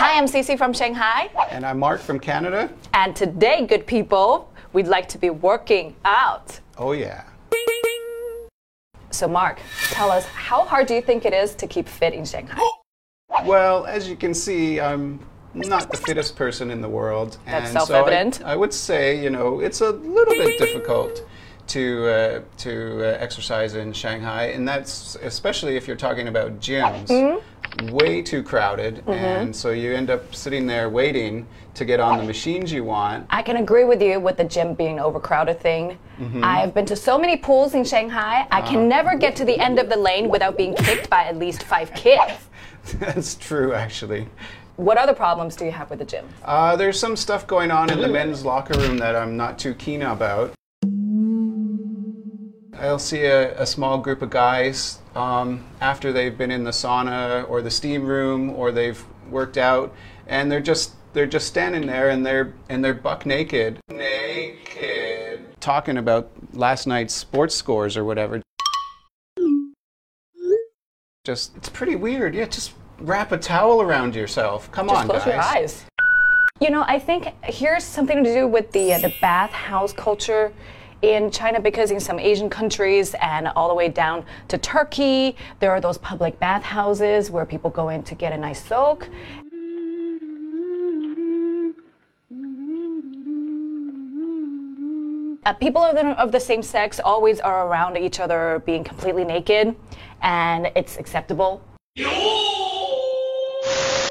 Hi, I'm Cece from Shanghai. And I'm Mark from Canada. And today, good people, we'd like to be working out. Oh, yeah. So, Mark, tell us, how hard do you think it is to keep fit in Shanghai? Well, as you can see, I'm not the fittest person in the world. That's self-evident. So I, I, would say, you know, it's a little bit difficult to uh, to uh, exercise in Shanghai, and that's especially if you're talking about gyms. Mm-hmm way too crowded, mm-hmm. and so you end up sitting there waiting to get on the machines you want. I can agree with you with the gym being overcrowded thing. Mm-hmm. I've been to so many pools in Shanghai. I can uh, never get to the end of the lane without being kicked by at least five kids. That's true, actually. What other problems do you have with the gym? Uh, there's some stuff going on in the men's locker room that I'm not too keen about. I'll see a, a small group of guys um, after they've been in the sauna or the steam room or they've worked out, and they're just they're just standing there and they're and they're buck naked, naked, talking about last night's sports scores or whatever. Just it's pretty weird. Yeah, just wrap a towel around yourself. Come just on, close guys. your eyes. You know, I think here's something to do with the uh, the bathhouse culture in China because in some Asian countries and all the way down to Turkey, there are those public bathhouses where people go in to get a nice soak. Uh, people of the, of the same sex always are around each other being completely naked, and it's acceptable.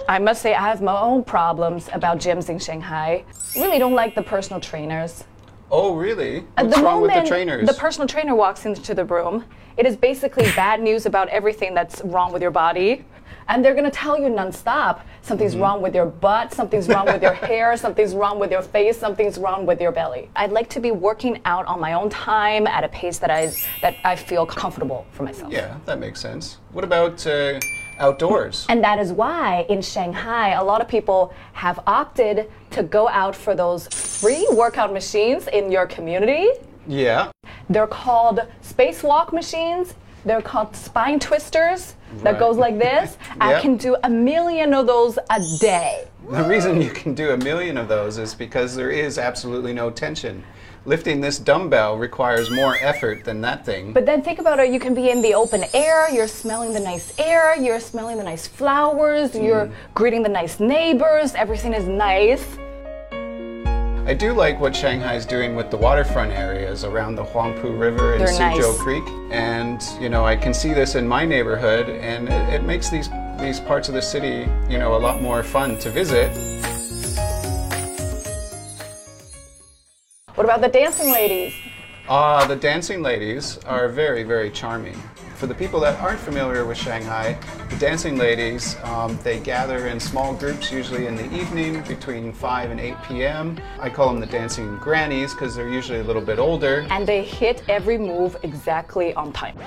I must say, I have my own problems about gyms in Shanghai. Really don't like the personal trainers. Oh, really? What's the wrong with the trainers? The personal trainer walks into the room. It is basically bad news about everything that's wrong with your body. And they're gonna tell you nonstop something's mm-hmm. wrong with your butt, something's wrong with your hair, something's wrong with your face, something's wrong with your belly. I'd like to be working out on my own time at a pace that I that I feel comfortable for myself. Yeah, that makes sense. What about uh, outdoors. And that is why in Shanghai, a lot of people have opted to go out for those free workout machines in your community. Yeah. They're called spacewalk machines. They're called spine twisters right. that goes like this. yep. I can do a million of those a day. The reason you can do a million of those is because there is absolutely no tension lifting this dumbbell requires more effort than that thing. But then think about it, you can be in the open air, you're smelling the nice air, you're smelling the nice flowers, mm. you're greeting the nice neighbors, everything is nice. I do like what Shanghai is doing with the waterfront areas around the Huangpu River and Suzhou nice. Creek. And, you know, I can see this in my neighborhood and it, it makes these, these parts of the city, you know, a lot more fun to visit. What about the dancing ladies? Ah, uh, the dancing ladies are very, very charming. For the people that aren't familiar with Shanghai, the dancing ladies, um, they gather in small groups, usually in the evening between 5 and 8 p.m. I call them the dancing grannies because they're usually a little bit older. And they hit every move exactly on time.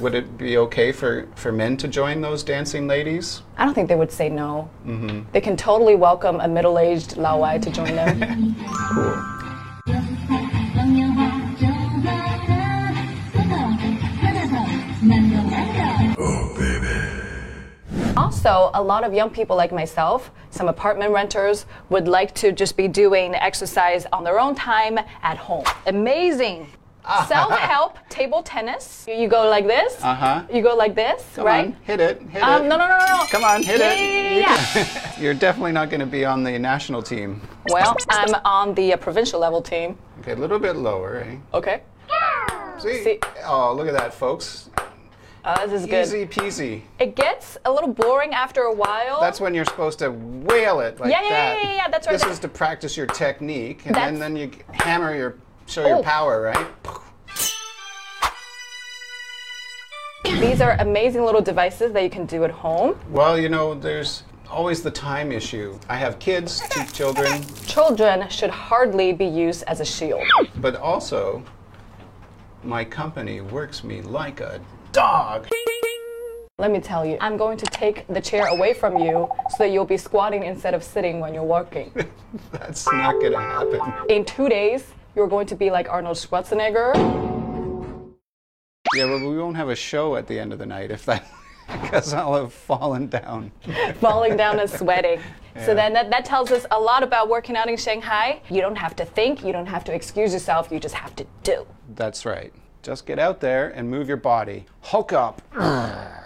Would it be okay for, for men to join those dancing ladies? I don't think they would say no. Mm-hmm. They can totally welcome a middle-aged Lao Wai to join them. cool. Also, a lot of young people like myself, some apartment renters, would like to just be doing exercise on their own time at home. Amazing! Self-help table tennis. You go like this. Uh huh. You go like this, Come right? On, hit it. Hit um, it. No, no, no, no. Come on, hit yeah, it. Yeah, You're definitely not going to be on the national team. Well, I'm on the uh, provincial level team. Okay, a little bit lower, eh? Okay. See? See? Oh, look at that, folks. Oh, this is good. Easy peasy. It gets a little boring after a while. That's when you're supposed to whale it like yeah, yeah, that. Yeah, yeah, yeah, that's right. This is to practice your technique, and then, then you hammer your, show oh. your power, right? These are amazing little devices that you can do at home. Well, you know, there's always the time issue. I have kids, two children. Children should hardly be used as a shield. But also, my company works me like a dog. Let me tell you, I'm going to take the chair away from you so that you'll be squatting instead of sitting when you're walking. That's not gonna happen. In two days, you're going to be like Arnold Schwarzenegger. Yeah, but we won't have a show at the end of the night if that, because I'll have fallen down. falling down and sweating. Yeah. So then that, that tells us a lot about working out in Shanghai. You don't have to think, you don't have to excuse yourself, you just have to do. That's right. Just get out there and move your body. Hulk up.